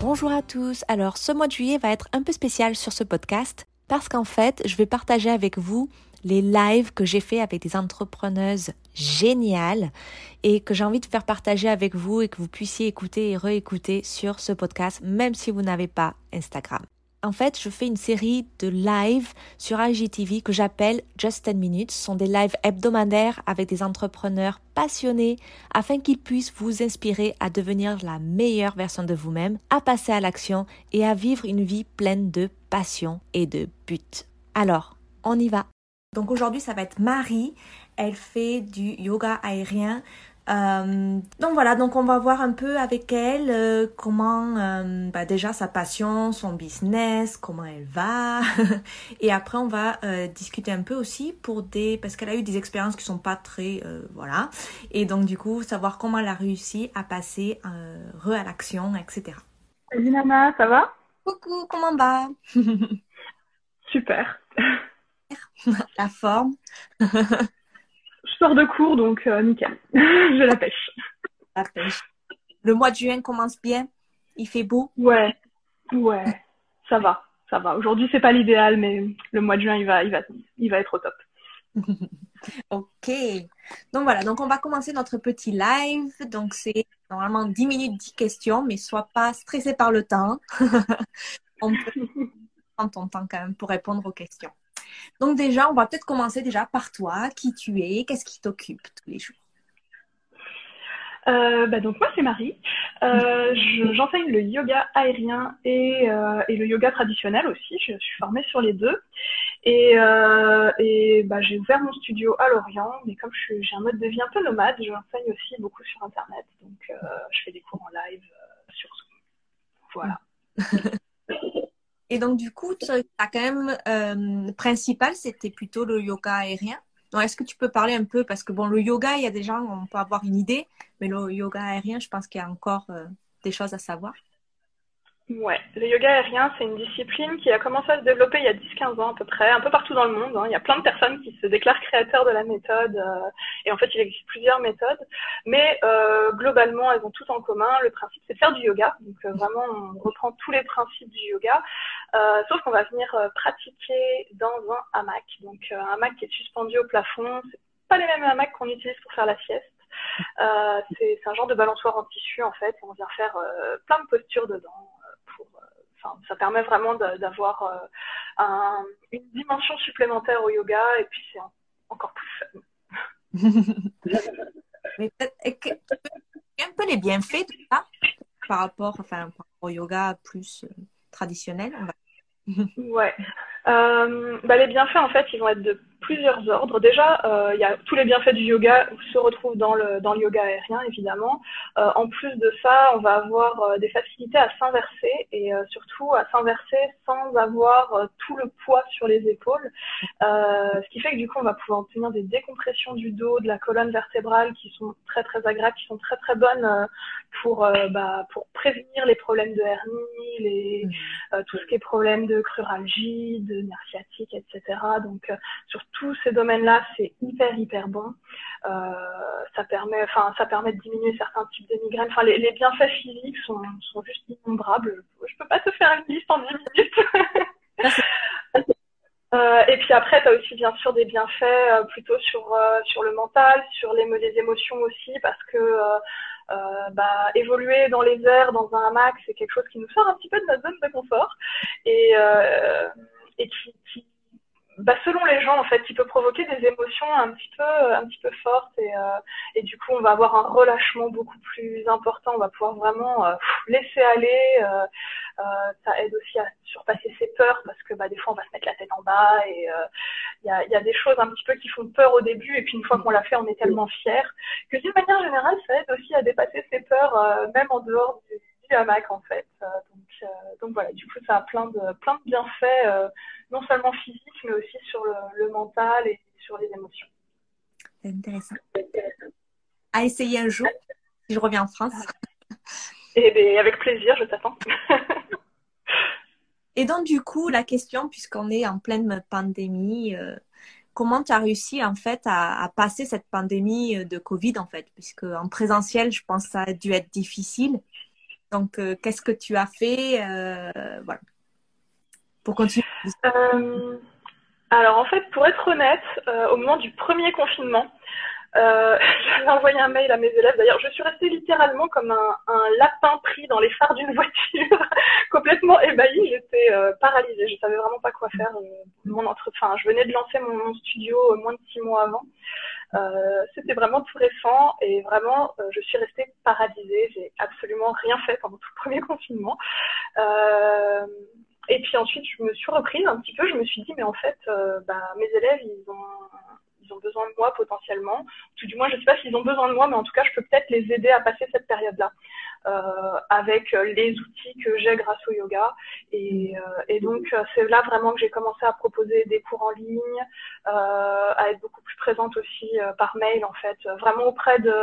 Bonjour à tous. Alors, ce mois de juillet va être un peu spécial sur ce podcast parce qu'en fait, je vais partager avec vous les lives que j'ai fait avec des entrepreneuses géniales et que j'ai envie de faire partager avec vous et que vous puissiez écouter et réécouter sur ce podcast, même si vous n'avez pas Instagram. En fait, je fais une série de lives sur IGTV que j'appelle Just 10 Minutes. Ce sont des lives hebdomadaires avec des entrepreneurs passionnés afin qu'ils puissent vous inspirer à devenir la meilleure version de vous-même, à passer à l'action et à vivre une vie pleine de passion et de but. Alors, on y va. Donc aujourd'hui, ça va être Marie. Elle fait du yoga aérien. Euh, donc voilà, donc on va voir un peu avec elle euh, comment euh, bah déjà sa passion, son business, comment elle va. et après on va discuter un peu aussi pour des parce qu'elle a eu des expériences qui sont pas très voilà. Et donc du coup savoir comment elle a réussi à passer re à l'action, etc. Salut Nana, ça va? Coucou, comment va? Super. La forme sors de cours, donc euh, nickel. je la pêche. La pêche. Le mois de juin commence bien Il fait beau Ouais, ouais, ça va, ça va. Aujourd'hui, c'est pas l'idéal, mais le mois de juin, il va, il va, il va être au top. ok. Donc voilà, donc on va commencer notre petit live. Donc c'est normalement 10 minutes, 10 questions, mais sois pas stressé par le temps. on peut prendre ton temps quand même pour répondre aux questions. Donc déjà, on va peut-être commencer déjà par toi, qui tu es, qu'est-ce qui t'occupe tous les jours? Euh, bah donc moi c'est Marie. Euh, j'enseigne le yoga aérien et, euh, et, le yoga traditionnel aussi. Je, suis formée sur les deux. Et, et bah, j'ai ouvert mon studio à Lorient, mais comme j'ai un mode de vie un peu nomade, j'enseigne aussi beaucoup sur Internet. Donc je fais des cours en live sur Zoom. Voilà. Et donc, du coup, tu as quand même, euh, principal, c'était plutôt le yoga aérien. Donc, est-ce que tu peux parler un peu, parce que bon, le yoga, il y a des gens, on peut avoir une idée, mais le yoga aérien, je pense qu'il y a encore euh, des choses à savoir. Ouais, le yoga aérien, c'est une discipline qui a commencé à se développer il y a 10-15 ans à peu près, un peu partour dans le monde. Hein. Il y a plein de personnes qui se déclarent créateurs de la méthode, euh, et en fait, il existe plusieurs méthodes, mais euh, globalement, elles ont toutes en commun. Le principe, c'est de faire du yoga. Donc euh, vraiment, on reprend tous les principes du yoga, sauf qu'on va venir pratiquer dans un hamac. Donc un hamac qui est suspendu au plafond. C'est pas les mêmes hamacs qu'on utilise pour faire la sieste. c'est un genre de balançoire en tissu en fait. On vient faire plein de postures dedans ça permet vraiment d'avoir euh, une dimension supplémentaire au yoga et puis c'est encore plus fun. Mais un peu les bienfaits de ça par rapport, enfin, au yoga plus euh, traditionnel. ouais. Euh, bah, les bienfaits, en fait, ils vont être de plusieurs ordres. Déjà, euh, il y a tous les bienfaits du yoga se retrouvent dans le, dans le yoga aérien, évidemment. Euh, en plus de ça, on va avoir euh, des facilités à s'inverser et euh, surtout à s'inverser sans avoir euh, tout le poids sur les épaules. ce qui fait que du coup, on va pouvoir obtenir des décompressions du dos, de la colonne vertébrale qui sont très très agréables, qui sont très très bonnes pour, bah, pour prévenir les problèmes de hernie, les, mmh. tout ce qui est problème de cruralgie, de nerf sciatique, etc. Donc, sur tous ces domaines-là, c'est hyper hyper bon. Euh, ça permet, enfin, ça permet de diminuer certains types de migraines. Enfin, les, bienfaits physiques sont, sont juste innombrables. Je peux pas te faire une liste en 10 minutes. Euh, et puis après, tu as aussi bien sûr des bienfaits euh, plutôt sur euh, sur le mental, sur les, les émotions aussi, parce que euh, bah, évoluer dans les airs, dans un hamac, c'est quelque chose qui nous sort un petit peu de notre zone de confort et et qui, qui bah, selon les gens, en fait, il peut provoquer des émotions un petit peu, un petit peu fortes et, euh, et du coup, on va avoir un relâchement beaucoup plus important. On va pouvoir vraiment euh, laisser aller. Euh, euh, ça aide aussi à surpasser ses peurs parce que bah, des fois, on va se mettre la tête en bas et il y a, y, a, des choses un petit peu qui font peur au début et puis une fois qu'on l'a fait, on est tellement fier que d'une manière générale, ça aide aussi à dépasser ses peurs, même en dehors du, du hamac en fait. donc, donc voilà, du coup ça a plein de plein de bienfaits, non seulement physiques mais aussi sur le, le mental et sur les émotions. C'est intéressant. À essayer un jour, si je reviens en France. Et eh bien, avec plaisir, je t'attends. Et donc, du coup, la question, puisqu'on est en pleine pandémie, euh, comment tu as réussi en fait à, passer cette pandémie euh, de Covid en fait? Puisque en présentiel, je pense que ça a dû être difficile. Donc, euh, qu'est-ce que tu as fait voilà, pour continuer? Alors, en fait, pour être honnête, au moment du premier confinement, euh, J'avais envoyé un mail à mes élèves. D'ailleurs, je suis restée littéralement comme un, un lapin pris dans les phares d'une voiture, complètement ébahie. J'étais euh, paralysée. Je savais vraiment pas quoi faire. Euh, mon entre... je venais de lancer mon, studio euh, moins de six mois avant. Euh, C'était vraiment tout récent et vraiment, je suis restée paralysée. J'ai absolument rien fait pendant tout le premier confinement. Et puis ensuite, je me suis reprise un petit peu. Je me suis dit, mais en fait, bah, mes élèves, ils ont ils ont besoin de moi potentiellement. Tout du moins, je ne sais pas s'ils ont besoin de moi, mais en tout cas, je peux peut-être les aider à passer cette période-là euh, avec euh, les outils que j'ai grâce au yoga. Et, euh, et donc, euh, c'est là vraiment que j'ai commencé à proposer des cours en ligne, euh, à être beaucoup plus présente aussi par mail, en fait, vraiment auprès de,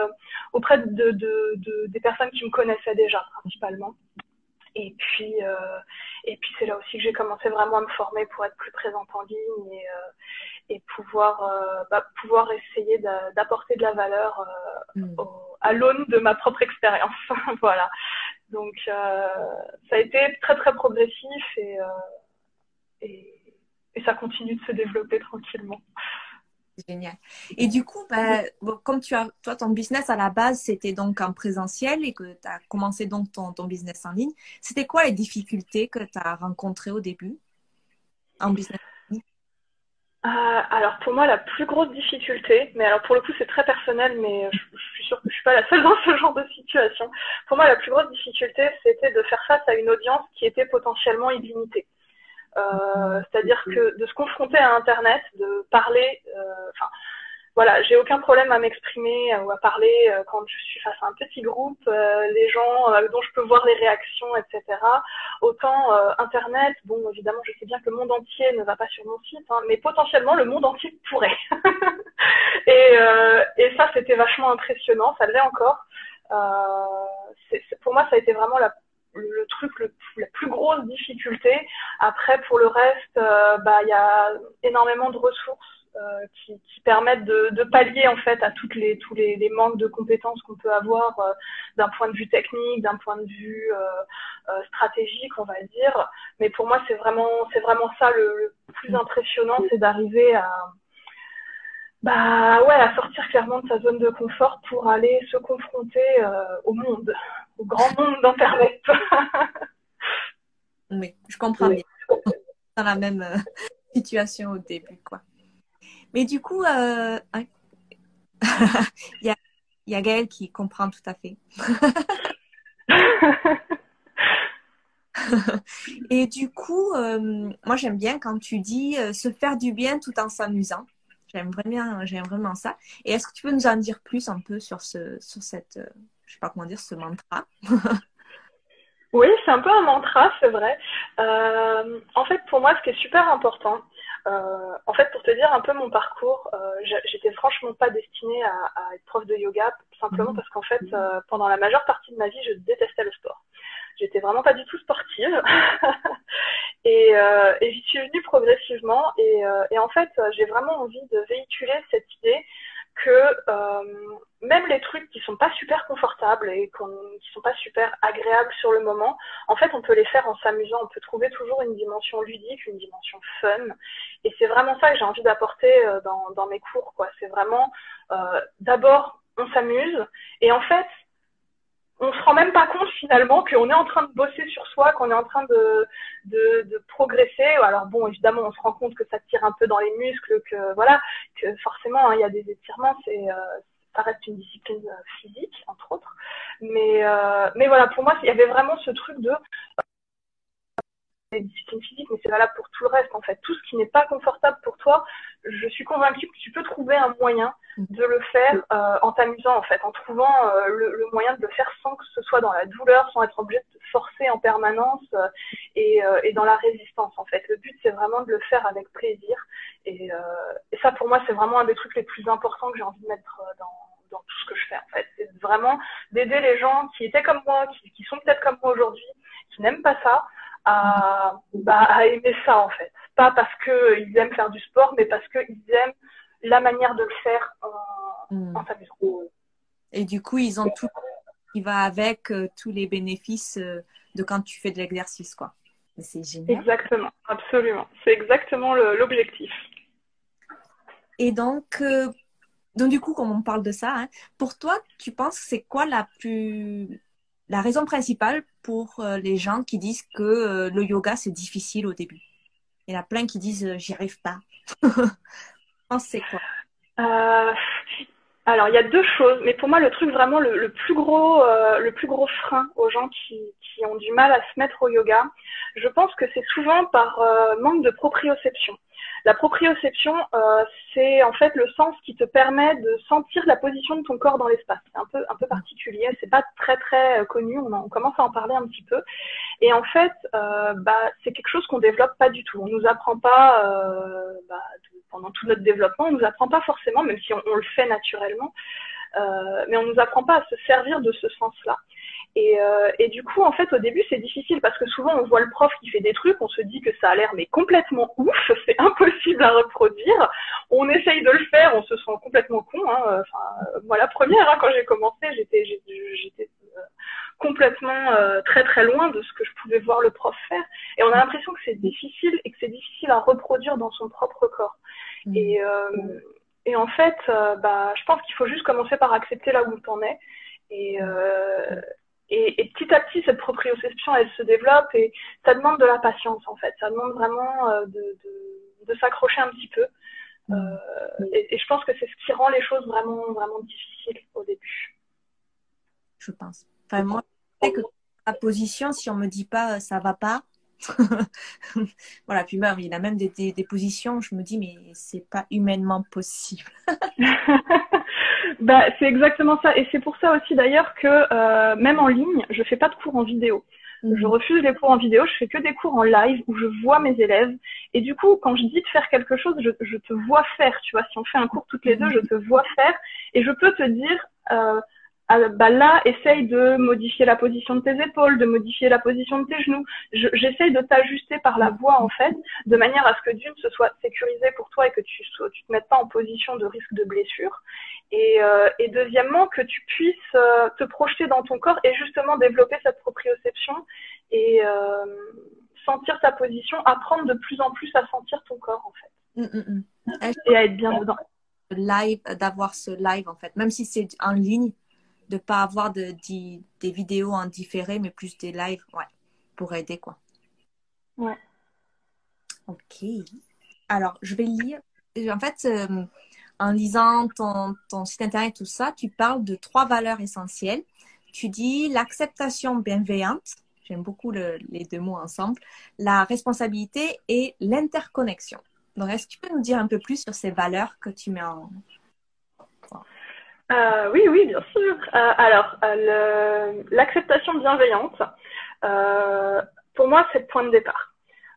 auprès de, de, de, des personnes qui me connaissaient déjà, principalement. Et puis, euh, et puis c'est là aussi que j'ai commencé vraiment à me former pour être plus présente en ligne et, euh, et pouvoir, euh, bah, pouvoir essayer d'apporter de la valeur euh, mm. à l'aune de ma propre expérience. voilà. Donc euh, ça a été très très progressif et, et, et ça continue de se développer tranquillement. Génial. Et du coup, bah, comme tu as, toi, ton business à la base, c'était donc en présentiel et que tu as commencé donc ton, business en ligne, c'était quoi les difficultés que tu as rencontrées au début en business euh, alors pour moi la plus grosse difficulté, mais alors pour le coup c'est très personnel, mais je, suis sûre que je suis pas la seule dans ce genre de situation. Pour moi la plus grosse difficulté c'était de faire face à une audience qui était potentiellement illimitée. Euh, c'est-à-dire que de se confronter à Internet, de parler, euh, enfin voilà, j'ai aucun problème à m'exprimer ou à parler euh, quand je suis face à un petit groupe, euh, les gens euh, dont je peux voir les réactions, etc. Autant Internet, bon, évidemment, je sais bien que le monde entier ne va pas sur mon site, hein, mais potentiellement le monde entier pourrait. et, et ça, c'était vachement impressionnant, ça l'est encore. c'est pour moi, ça a été vraiment la le truc, le, la plus grosse difficulté. Après, pour le reste, bah, il y a énormément de ressources euh, qui, qui, permettent de, de, pallier en fait à toutes les tous les, les manques de compétences qu'on peut avoir euh, d'un point de vue technique, d'un point de vue euh, stratégique, on va dire. Mais pour moi, c'est vraiment c'est vraiment ça le, plus impressionnant, c'est d'arriver à bah ouais à sortir clairement de sa zone de confort pour aller se confronter au monde, au grand monde d'internet. oui, je comprends bien. Dans la même situation au début, quoi. Mais du coup, euh, il, y a, il Gaëlle qui comprend tout à fait. Et du coup, euh, moi j'aime bien quand tu dis euh, se faire du bien tout en s'amusant. J'aime vraiment, j'aime vraiment ça. Et est-ce que tu peux nous en dire plus un peu sur ce, sur cette, sais pas comment dire, ce mantra Oui, c'est un peu un mantra, c'est vrai. en fait, pour moi, ce qui est super important, euh, en fait, pour te dire un peu mon parcours, euh, j'étais franchement pas destinée à, à, être prof de yoga, simplement mhm. parce qu'en fait, euh, pendant la majeure partie de ma vie, je détestais le sport. J'étais vraiment pas du tout sportive. et, euh, et j'y suis venue progressivement. Et, euh, et en fait, j'ai vraiment envie de véhiculer cette idée que euh, même les trucs qui sont pas super confortables et qui sont pas super agréables sur le moment, en fait, on peut les faire en s'amusant. On peut trouver toujours une dimension ludique, une dimension fun. Et c'est vraiment ça que j'ai envie d'apporter euh, dans, dans mes cours. quoi. C'est vraiment euh, d'abord on s'amuse et en fait on se rend même pas compte finalement qu'on est en train de bosser sur soi, qu'on est en train de, de, progresser. Alors bon, évidemment, on se rend compte que ça tire un peu dans les muscles, que voilà, que forcément hein, il y a des étirements, c'est euh, ça reste une discipline euh, physique entre autres. Mais euh, mais voilà, pour moi, il y avait vraiment ce truc de discipline physique, mais c'est valable pour tout le reste en fait. Tout ce qui n'est pas confortable pour toi, je suis convaincue que tu peux trouver un moyen de le faire euh, en t'amusant en fait, en trouvant euh, le, le, moyen de le faire sans que ce soit dans la douleur, sans être obligé de te forcer en permanence et, et, dans la résistance en fait. Le but c'est vraiment de le faire avec plaisir et, et ça pour moi c'est vraiment un des trucs les plus importants que j'ai envie de mettre dans, dans tout ce que je fais en fait. C'est vraiment d'aider les gens qui étaient comme moi, qui, qui sont peut-être comme moi aujourd'hui, qui n'aiment pas ça, à, bah, à aimer ça en fait. Pas parce qu'ils aiment faire du sport, mais parce qu'ils aiment la manière de le faire en, mm. en s'amusant. Et du coup, ils ont tout qui va avec euh, tous les bénéfices euh, de quand tu fais de l'exercice, quoi. C'est génial. Exactement, absolument. C'est exactement l'objectif. Et donc, euh, donc du coup, comme on parle de ça, hein, pour toi, tu penses c'est quoi la plus la raison principale pour les gens qui disent que le yoga c'est difficile au début Il y en a plein qui disent j'y arrive pas. c'est quoi euh, Alors, il y a deux choses, mais pour moi, le truc vraiment le, plus gros, euh, le plus gros frein aux gens qui, ont du mal à se mettre au yoga, je pense que c'est souvent par euh, manque de proprioception. La proprioception, euh, c'est en fait le sens qui te permet de sentir la position de ton corps dans l'espace. C'est un peu un peu particulier, c'est pas très très euh, connu. On, on, commence à en parler un petit peu. Et en fait, euh, bah, c'est quelque chose qu'on développe pas du tout. On nous apprend pas euh, bah, pendant tout notre développement, on nous apprend pas forcément, même si on, on le fait naturellement. Euh, mais on nous apprend pas à se servir de ce sens-là. Et, euh, et, du coup, en fait, au début, c'est difficile parce que souvent, on voit le prof qui fait des trucs, on se dit que ça a l'air mais complètement ouf, c'est impossible à reproduire. On essaye de le faire, on se sent complètement con. Hein. Enfin, moi, la première, hein, quand j'ai commencé, j'étais, j'étais euh, complètement euh, très très loin de ce que je pouvais voir le prof faire. Et on a l'impression que c'est difficile et que c'est difficile à reproduire dans son propre corps. Mmh. Et, euh, et en fait, bah, je pense qu'il faut juste commencer par accepter là où t'en es. Et, euh, et, et, petit à petit, cette proprioception, elle se développe et ça demande de la patience en fait. Ça demande vraiment euh, de, de, de s'accrocher un petit peu. Euh, et, et, je pense que c'est ce qui rend les choses vraiment, vraiment difficiles au début. Je pense. Enfin, moi, je sais que la position, si on me dit pas euh, ça va pas, voilà, puis même, il a même des, des, des, positions, je me dis, mais c'est pas humainement possible. bah, c'est exactement ça. Et c'est pour ça aussi d'ailleurs que euh, même en ligne, je fais pas de cours en vidéo. Mhm. Je refuse les cours en vidéo, je fais que des cours en live où je vois mes élèves. Et du coup, quand je dis de faire quelque chose, je, je te vois faire. Tu vois, si on fait un cours toutes les deux, je te vois faire. Et je peux te dire, euh, ah, bah là, essaye de modifier la position de tes épaules, de modifier la position de tes genoux. J'essaye de t'ajuster par la voix, en fait, de manière à ce que d'une, ce soit sécurisé pour toi et que tu ne tu te mettes pas en position de risque de blessure. Et, euh, et deuxièmement, que tu puisses euh, te projeter dans ton corps et justement développer cette proprioception et euh, sentir ta position, apprendre de plus en plus à sentir ton corps, en fait. Mm, mm, mm. Et à être bien dedans. Live, d'avoir ce live, en fait, même si c'est en ligne de pas avoir de, des vidéos en différé, mais plus des lives, ouais, pour aider, quoi. Ouais. Ok. Alors, je vais lire. En fait, euh, en lisant ton, ton site internet, tout ça, tu parles de trois valeurs essentielles. Tu dis l'acceptation bienveillante, j'aime beaucoup les deux mots ensemble, la responsabilité et l'interconnexion. Donc, est-ce que tu peux nous dire un peu plus sur ces valeurs que tu mets en, euh, oui, oui, bien sûr. Euh, alors, euh, l'acceptation bienveillante, pour moi, c'est le point de départ.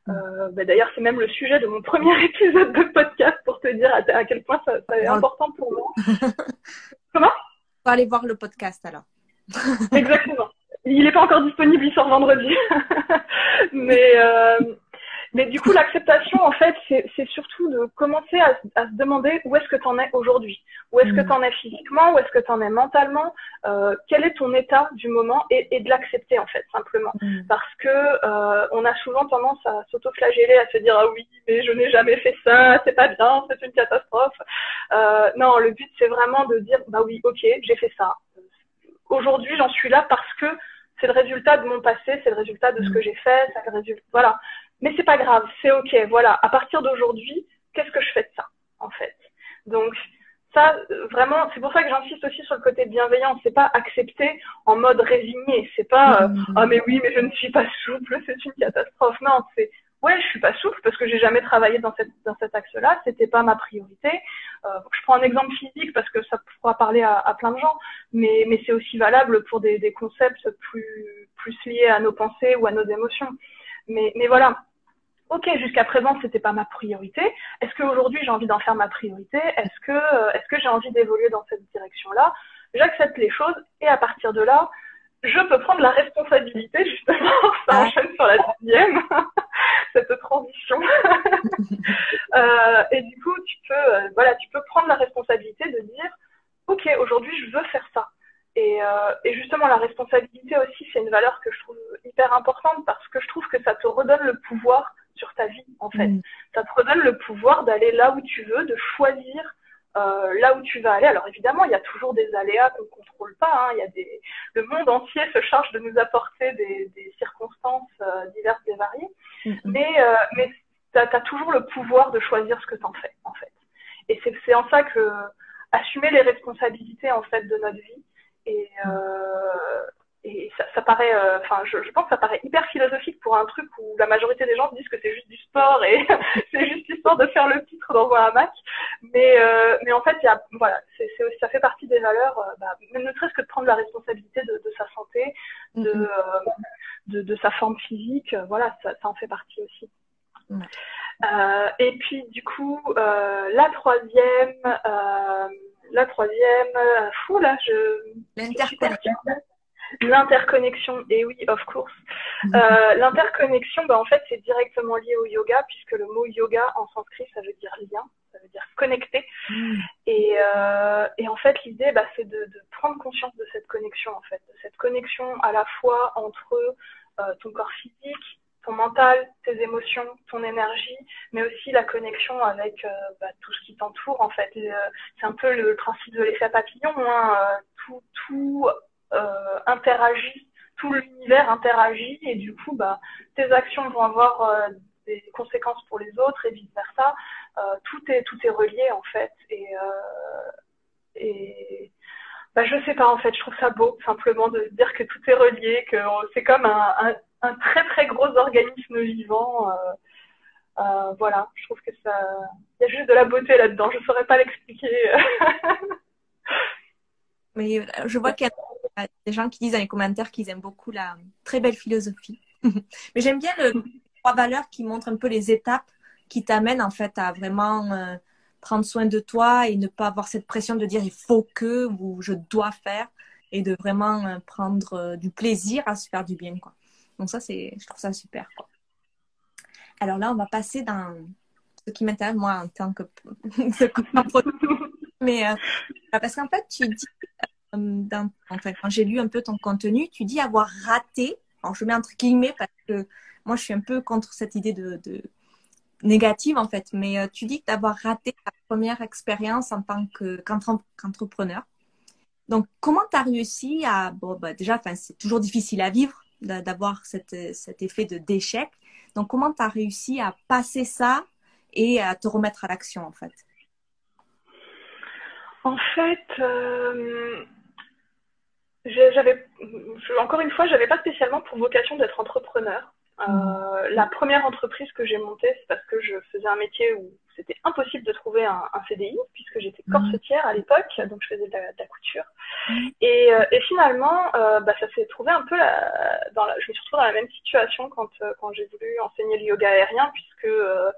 Bah, D'ailleurs, c'est même le sujet de mon premier épisode de podcast pour te dire à, quel point ça, ça est important pour moi. Comment? On va aller voir le podcast alors. Exactement. Il n'est pas encore disponible, il sort vendredi. Mais mais du coup, l'acceptation, en fait, c'est surtout de commencer à, à se demander où est-ce que tu en es aujourd'hui, où est-ce que mm. tu en es physiquement, où est-ce que tu en es mentalement, euh, quel est ton état du moment et, et de l'accepter en fait simplement, mm. parce que euh, on a souvent tendance à s'autoflageller, à se dire ah oui, mais je n'ai jamais fait ça, c'est pas bien, c'est une catastrophe. Euh, non, le but c'est vraiment de dire bah oui, ok, j'ai fait ça. Aujourd'hui, j'en suis là parce que c'est le résultat de mon passé, c'est le résultat de ce mm. que j'ai fait, c'est le résultat, voilà. Mais c'est pas grave, c'est ok. Voilà, à partir d'aujourd'hui, qu'est-ce que je fais de ça, en fait? Donc ça, vraiment, c'est pour ça que j'insiste aussi sur le côté bienveillant. C'est pas accepter en mode résigné. C'est pas euh, ah mais oui, mais je ne suis pas souple, c'est une catastrophe. Non, c'est ouais, je suis pas souple parce que j'ai jamais travaillé dans cette dans cet axe-là. C'était pas ma priorité. Euh, je prends un exemple physique parce que ça pourra parler à, à plein de gens, mais mais c'est aussi valable pour des, des concepts plus plus plus lié à nos pensées ou à nos émotions. Mais, mais voilà, ok, jusqu'à présent, c'était pas ma priorité. Est-ce qu'aujourd'hui, j'ai envie d'en faire ma priorité? Est-ce que, euh, est-ce que j'ai envie d'évoluer dans cette direction-là? J'accepte les choses et à partir de là, je peux prendre la responsabilité, justement, ça enchaîne sur la deuxième, cette transition. euh, et du coup, tu peux, euh, voilà, tu peux prendre la responsabilité de dire, ok, aujourd'hui, je veux faire ça. Et, euh, et, justement, la responsabilité aussi, c'est une valeur que je trouve hyper importante parce que je trouve que ça te redonne le pouvoir sur ta vie, en fait. Mm. Ça te redonne le pouvoir d'aller là où tu veux, de choisir euh, là où tu vas aller. Alors évidemment, il y a toujours des aléas qu'on ne contrôle pas. Hein. Il y a des... Le monde entier se charge de nous apporter des, des circonstances euh, diverses et variées. Mm-hmm. Mais, euh, mais tu as, toujours le pouvoir de choisir ce que tu en fais, en fait. Et c'est en ça que assumer les responsabilités, en fait, de notre vie et, et ça, ça paraît, euh, enfin, je, je, pense que ça paraît hyper philosophique pour un truc où la majorité des gens disent que c'est juste du sport et c'est juste l'histoire de faire le titre dans un hamac. Mais, euh, mais en fait, y a, voilà, c'est, c'est, ça fait partie des valeurs, euh, bah, ne serait-ce que de prendre la responsabilité de, de sa santé, de, euh, de, de, sa forme physique. Voilà, ça, ça en fait partie aussi. Euh, et puis du coup, euh, la troisième, euh, la troisième, fou là, je. L'interconnexion. L'interconnexion, et oui, of course. Mhm. Euh, L'interconnexion, bah, en fait, c'est directement lié au yoga, puisque le mot yoga en sanskrit, ça veut dire lien, ça veut dire connecter. Mhm. Et, euh, et, en fait, l'idée, bah, c'est de, de, prendre conscience de cette connexion, en fait, de cette connexion à la fois entre euh, ton corps physique, ton mental, tes émotions, ton énergie, mais aussi la connexion avec euh, bah, tout ce qui t'entoure, en fait. C'est un peu le principe de l'effet papillon, hein, tout, tout interagit, tout l'univers interagit et du coup, bah, tes actions vont avoir euh, des conséquences pour les autres et vice versa. Euh, tout est tout est relié en fait et et bah, je sais pas en fait, je trouve ça beau simplement de dire que tout est relié, que c'est comme un, un, un, très très gros organisme vivant. Euh, euh, voilà, je trouve que ça, il y a juste de la beauté là-dedans. Je saurais pas l'expliquer. Mais je vois qu'il y a des gens qui disent dans les commentaires qu'ils aiment beaucoup la très belle philosophie. Mais j'aime bien le trois valeurs qui montrent un peu les étapes qui t'amènent en fait à vraiment euh, prendre soin de toi et ne pas avoir cette pression de dire il faut que ou je dois faire et de vraiment euh, prendre euh, du plaisir à se faire du bien quoi. Donc ça c'est je trouve ça super. Alors là on va passer dans ce qui m'intéresse moi en tant que mais parce qu'en fait tu dis quand j'ai lu un peu ton contenu, tu dis avoir raté, je mets entre guillemets parce que moi je suis un peu contre cette idée de, négative en fait, mais euh, tu dis d'avoir raté ta première expérience en tant qu'entrepreneur. Donc comment tu as réussi à, bon bah, déjà, c'est toujours difficile à vivre d'avoir cet, effet d'échec. Donc comment tu as réussi à passer ça et à te remettre à l'action en fait? En fait, euh j'avais, encore une fois, j'avais pas spécialement pour vocation d'être entrepreneur. Euh, mmh. la première entreprise que j'ai montée, c'est parce que je faisais un métier où c'était impossible de trouver un, un CDI, puisque j'étais mmh. corsetière à l'époque, donc je faisais de la, de la couture. Mmh. Et, euh, et, finalement, euh, bah, ça s'est trouvé un peu la, dans la, je me suis retrouvée dans la même situation quand, euh, quand j'ai voulu enseigner le yoga aérien, puisque euh,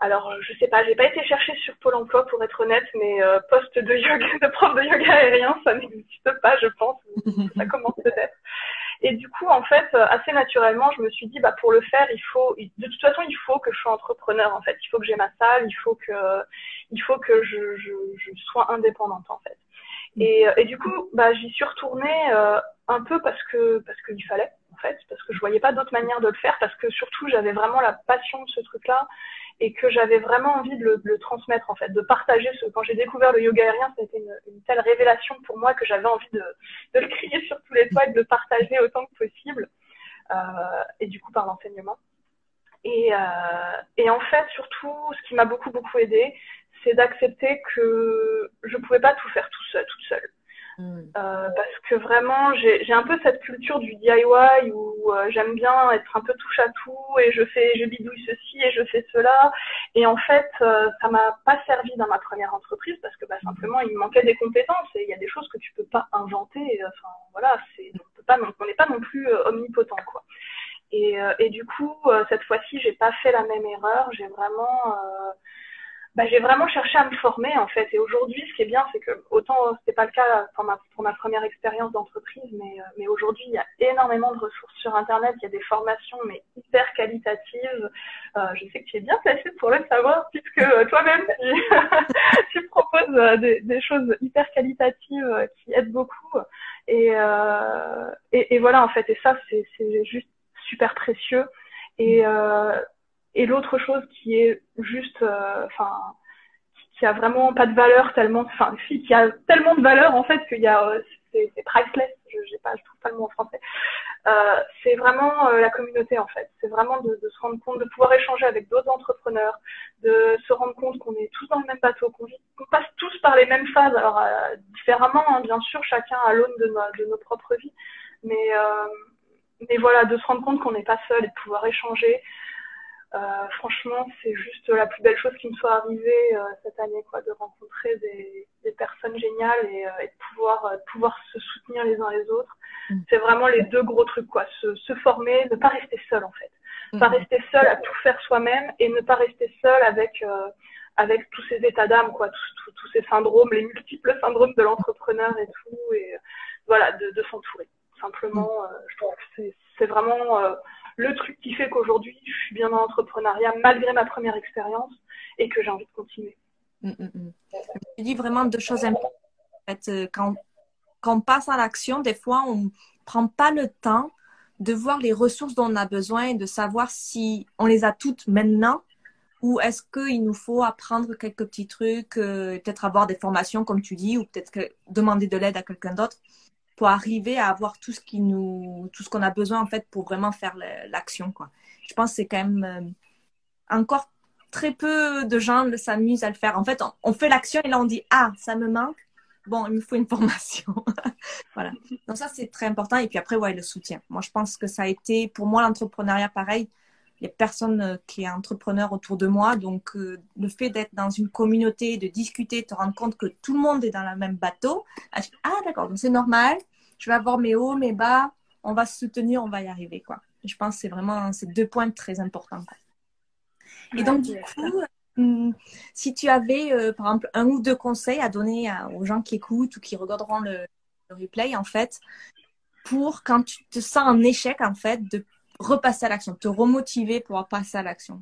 alors, je sais pas, j'ai pas été chercher sur Pôle emploi pour être honnête, mais euh, poste de yoga, de prof de yoga aérien, ça n'existe pas, je pense. ça commence peut-être. Et du coup, en fait, euh, assez naturellement, je me suis dit, bah, pour le faire, il faut, de toute façon, il faut que je sois entrepreneur, en fait. Il faut que j'ai ma salle, il faut que, il faut que je, je, je sois indépendante, en fait. Et, et du coup, bah, j'y suis retournée euh, un peu parce que, parce qu'il fallait, en fait, parce que je voyais pas d'autre manière de le faire, parce que surtout, j'avais vraiment la passion de ce truc-là et que j'avais vraiment envie de le, de le, transmettre en fait, de partager ce. Quand j'ai découvert le yoga aérien, été une, une telle révélation pour moi que j'avais envie de, de, le crier sur tous les toits et de le partager autant que possible, euh, et du coup par l'enseignement. Et, euh, et en fait, surtout, ce qui m'a beaucoup beaucoup aidé, c'est d'accepter que je pouvais pas tout faire tout seul, toute seule. Mm. Euh, parce que vraiment, j'ai un peu cette culture du DIY où euh, j'aime bien être un peu touche à tout et je fais, je bidouille ceci et je fais cela. Et en fait, euh, ça m'a pas servi dans ma première entreprise parce que bah, mm. simplement il me manquait des compétences et il y a des choses que tu peux pas inventer. Enfin voilà, c'est, on peut pas on n'est pas non plus omnipotent, quoi. Et, et du coup, cette fois-ci, j'ai pas fait la même erreur. J'ai vraiment bah, j'ai vraiment cherché à me former en fait. Et aujourd'hui, ce qui est bien, c'est que autant c'était pas le cas pour ma, première expérience d'entreprise, mais, euh, mais aujourd'hui, il y a énormément de ressources sur Internet. Il y a des formations mais hyper qualitatives. Euh, je sais que tu es bien placée pour le savoir puisque euh, toi-même tu, tu proposes euh, des, des, choses hyper qualitatives qui aident beaucoup. Et, et, et, voilà en fait. Et ça, c'est juste super précieux. Et et l'autre chose qui est juste, euh, enfin, qui a vraiment pas de valeur tellement, enfin, qui a tellement de valeur en fait qu'il y a, euh, c'est priceless. Je j'ai pas, je trouve pas le mot en français. Euh, c'est vraiment euh, la communauté en fait. C'est vraiment de, de, se rendre compte, de pouvoir échanger avec d'autres entrepreneurs, de se rendre compte qu'on est tous dans le même bateau, qu'on passe tous par les mêmes phases, alors différemment hein, bien sûr, chacun à l'aune de, de, nos propres vies, mais mais voilà, de se rendre compte qu'on n'est pas seul et de pouvoir échanger, euh, franchement, c'est juste la plus belle chose qui me soit arrivée euh, cette année, quoi, de rencontrer des, des personnes géniales et, euh, et de pouvoir, pouvoir se soutenir les uns les autres. Mm. C'est vraiment les deux gros trucs, quoi. Se, se former, ne pas rester seul, en fait. Mm. Pas rester seul à tout faire soi-même et ne pas rester seul avec avec tous ces états d'âme, quoi, tous, tous, ces syndromes, les multiples syndromes de l'entrepreneur et tout, et voilà, de, de s'entourer. Simplement, mm. je trouve que c'est vraiment le truc qui fait qu'aujourd'hui, je suis bien dans l'entrepreneuriat malgré ma première expérience et que j'ai envie de continuer. Mm, mm, mm. Tu dis vraiment deux choses importantes. Euh, quand, quand on passe à l'action, des fois, on ne prend pas le temps de voir les ressources dont on a besoin et de savoir si on les a toutes maintenant ou est-ce qu'il nous faut apprendre quelques petits trucs, euh, peut-être avoir des formations comme tu dis, ou peut-être demander de l'aide à quelqu'un d'autre pour arriver à avoir tout ce qui nous, tout ce qu'on a besoin en fait pour vraiment faire l'action quoi. Je pense que c'est quand même euh, encore très peu de gens s'amusent à le faire. En fait, on, fait l'action et là on dit ah ça me manque. Bon, il me faut une formation. voilà. Donc ça c'est très important et puis après ouais le soutien. Moi je pense que ça a été pour moi l'entrepreneuriat pareil. Il n'y a personne euh, qui est entrepreneur autour de moi. Donc, euh, le fait d'être dans une communauté, de discuter, de te rendre compte que tout le monde est dans le même bateau. Ah, d'accord, donc c'est normal je vais avoir mes hauts, mes bas, on va se soutenir, on va y arriver, quoi. Je pense que c'est vraiment ces deux points très importants. Et donc, du coup, hum, si tu avais, euh, par exemple, un ou deux conseils à donner aux gens qui écoutent ou qui regarderont le, replay, en fait, pour quand tu te sens en échec, en fait, de repasser à l'action, te remotiver pour passer à l'action.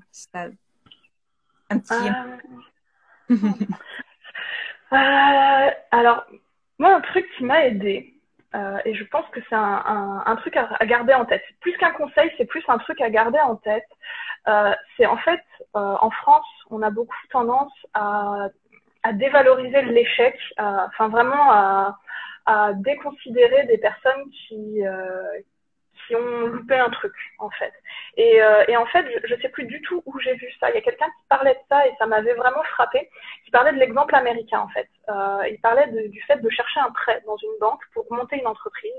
Un petit. Euh, euh... alors, moi, un truc qui m'a aidé, euh, et je pense que c'est un, truc à, garder en tête. Plus qu'un conseil, c'est plus un truc à garder en tête. C'est en fait, en France, on a beaucoup tendance à, dévaloriser l'échec, enfin vraiment à, déconsidérer des personnes qui, qui ont loupé un truc, en fait. Et, euh, et en fait, je ne sais plus du tout où j'ai vu ça. Il y a quelqu'un qui parlait de ça et ça m'avait vraiment frappé. Qui parlait de l'exemple américain, en fait. Euh, il parlait de, du fait de chercher un prêt dans une banque pour monter une entreprise.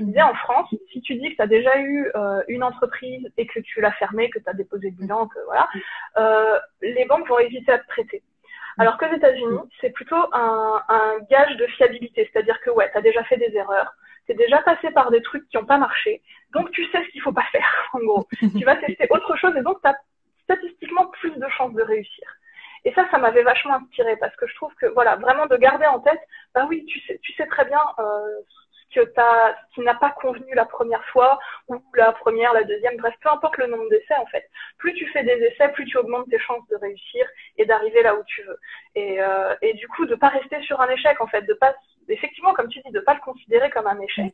Il disait en France, si tu dis que tu as déjà eu euh, une entreprise et que tu l'as fermée, que tu as déposé le bilan, que voilà, les banques vont hésiter à te prêter. Alors qu'aux États-Unis, c'est plutôt un, un gage de fiabilité, c'est-à-dire que ouais, tu as déjà fait des erreurs, tu es déjà passé par des trucs qui n'ont pas marché, donc tu sais ce qu'il faut pas faire, en gros. tu vas tester autre chose et donc tu as statistiquement plus de chances de réussir. Et ça, ça m'avait vachement inspiré parce que je trouve que, voilà, vraiment de garder en tête, bah oui, tu sais, tu sais très bien euh, que t'as, qui n'a pas convenu la première fois ou la première, la deuxième, bref, peu importe le nombre d'essais en fait. Plus tu fais des essais, plus tu augmentes tes chances de réussir et d'arriver là où tu veux. Et, euh, et du coup, de pas rester sur un échec en fait, de pas effectivement, comme tu dis, de pas le considérer comme un échec,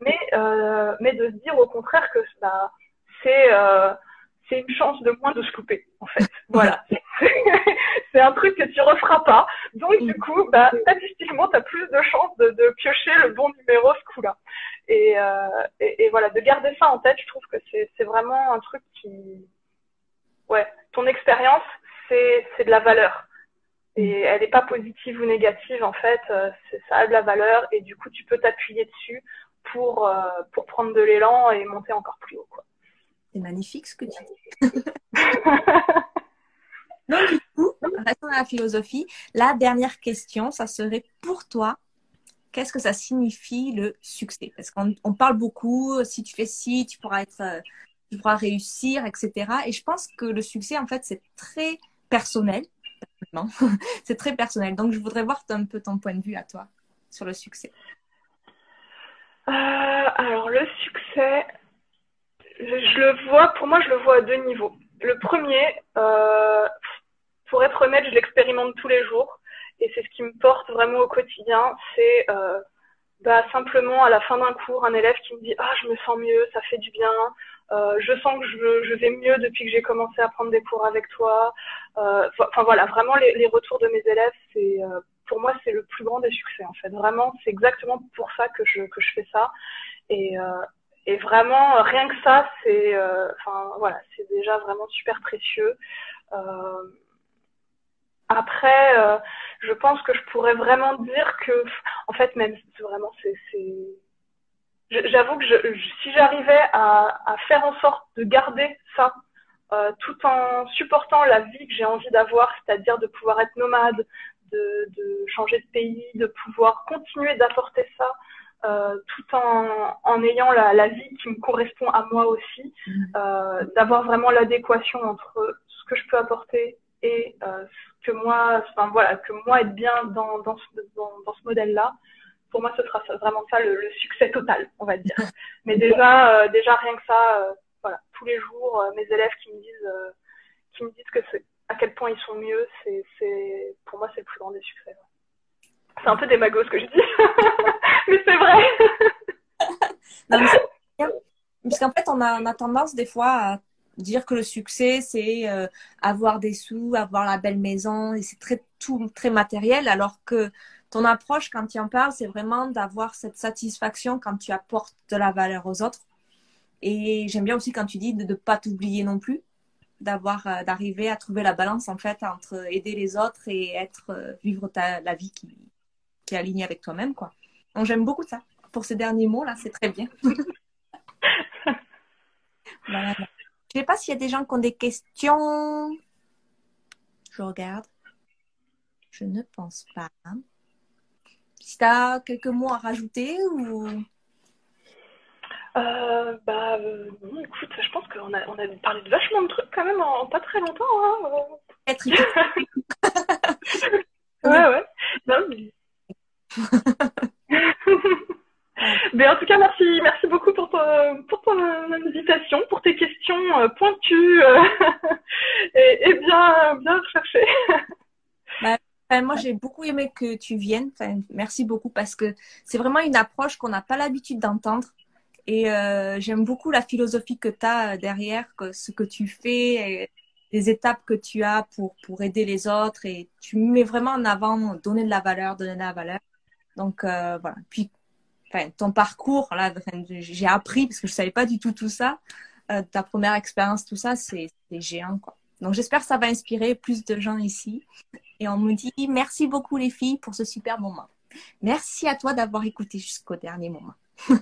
mais euh, mais de se dire au contraire que bah, c'est euh, c'est une chance de moins de se couper, en fait. Voilà. c'est un truc que tu referas pas. Donc, du coup, bah, statistiquement, tu as plus de chances de, de, piocher le bon numéro ce coup-là. Et, euh, et, et, voilà, de garder ça en tête, je trouve que c'est vraiment un truc qui... Ouais, ton expérience, c'est de la valeur. Et elle n'est pas positive ou négative, en fait, euh, ça a de la valeur et du coup, tu peux t'appuyer dessus pour, euh, pour prendre de l'élan et monter encore plus haut. Quoi. C'est magnifique ce que tu dis. Donc, du coup, restons dans la philosophie. La dernière question, ça serait pour toi, qu'est-ce que ça signifie le succès? Parce qu'on parle beaucoup, si tu fais ci, tu pourras être, euh, tu pourras réussir, etc. Et je pense que le succès, en fait, c'est très personnel. c'est très personnel. Donc, je voudrais voir un peu ton point de vue à toi sur le succès. Euh, alors, le succès, je le vois, pour moi, je le vois à deux niveaux. Le premier, euh, pour être honnête, je l'expérimente tous les jours. Et c'est ce qui me porte vraiment au quotidien. C'est euh, bah, simplement à la fin d'un cours, un élève qui me dit Ah, je me sens mieux, ça fait du bien. Euh, je sens que je, vais mieux depuis que j'ai commencé à prendre des cours avec toi. Euh, enfin voilà, vraiment les, les, retours de mes élèves, c'est euh, pour moi c'est le plus grand des succès en fait. Vraiment, c'est exactement pour ça que je que je fais ça. Et euh, et vraiment rien que ça, c'est enfin voilà, c'est déjà vraiment super précieux. Après, euh, je pense que je pourrais vraiment dire que, en fait, même vraiment, c'est, j'avoue que je, si j'arrivais à, à, faire en sorte de garder ça, euh, tout en supportant la vie que j'ai envie d'avoir, c'est-à-dire de pouvoir être nomade, de, de, changer de pays, de pouvoir continuer d'apporter ça, euh, tout en, en ayant la, la, vie qui me correspond à moi aussi, mmh. euh, d'avoir vraiment l'adéquation entre ce que je peux apporter et euh, que moi, enfin voilà, que moi être bien dans, dans ce, dans, dans ce modèle-là, pour moi, ce sera vraiment ça le, le, succès total, on va dire. Mais déjà, euh, déjà rien que ça, euh, voilà, tous les jours, euh, mes élèves qui me disent, euh, qui me disent que à quel point ils sont mieux, c'est, pour moi, c'est le plus grand des succès. C'est un peu démago ce que je dis, mais c'est vrai. parce qu'en fait, on a, on a tendance des fois à dire que le succès, c'est euh, avoir des sous, avoir la belle maison, et c'est très, tout, très matériel, alors que ton approche, quand tu en parles, c'est vraiment d'avoir cette satisfaction quand tu apportes de la valeur aux autres. Et j'aime bien aussi quand tu dis de ne pas t'oublier non plus, d'avoir, euh, d'arriver à trouver la balance, en fait, entre aider les autres et être, euh, vivre ta, la vie qui, qui est alignée avec toi-même, quoi. Donc, j'aime beaucoup ça. Pour ces derniers mots, là, c'est très bien. voilà. Je ne sais pas s'il y a des gens qui ont des questions. Je regarde. Je ne pense pas. Si tu as quelques mots à rajouter ou? Euh, bah, euh, écoute, je pense qu'on a, on a parlé de vachement de trucs quand même en, pas très longtemps. Hein. Ouais, ouais. Non, mais... Mais en tout cas, merci, merci beaucoup pour ton, pour ton invitation, pour tes questions euh, pointues euh, et, bien, bien recherchées. Bah, moi, j'ai beaucoup aimé que tu viennes. Merci beaucoup parce que c'est vraiment une approche qu'on n'a pas l'habitude d'entendre. Et euh, j'aime beaucoup la philosophie que tu as derrière, ce que tu fais, les étapes que tu as pour, pour aider les autres. Et tu mets vraiment en avant donner de la valeur, donner de la valeur. Donc euh, voilà. Puis ton parcours, là, j'ai appris parce que je savais pas du tout tout ça. Euh, ta première expérience, tout ça, c'est géant, quoi. Donc j'espère que ça va inspirer plus de gens ici. Et on me dit merci beaucoup les filles pour ce super moment. Merci à toi d'avoir écouté jusqu'au dernier moment.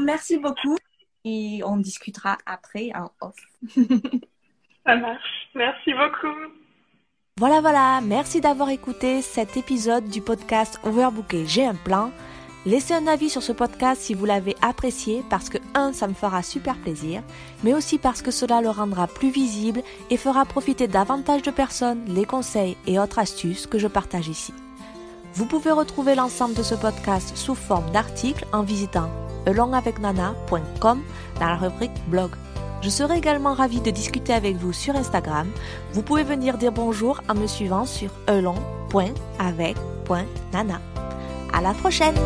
Merci beaucoup et on discutera après en off. ça marche. Merci beaucoup. Voilà, voilà. Merci d'avoir écouté cet épisode du podcast Overbooké. J'ai un plan. Laissez un avis sur ce podcast si vous l'avez apprécié parce que, un, ça me fera super plaisir, mais aussi parce que cela le rendra plus visible et fera profiter davantage de personnes les conseils et autres astuces que je partage ici. Vous pouvez retrouver l'ensemble de ce podcast sous forme d'articles en visitant elongavecnana.com dans la rubrique blog. Je serai également ravie de discuter avec vous sur Instagram. Vous pouvez venir dire bonjour en me suivant sur elong.avec.nana. À la prochaine!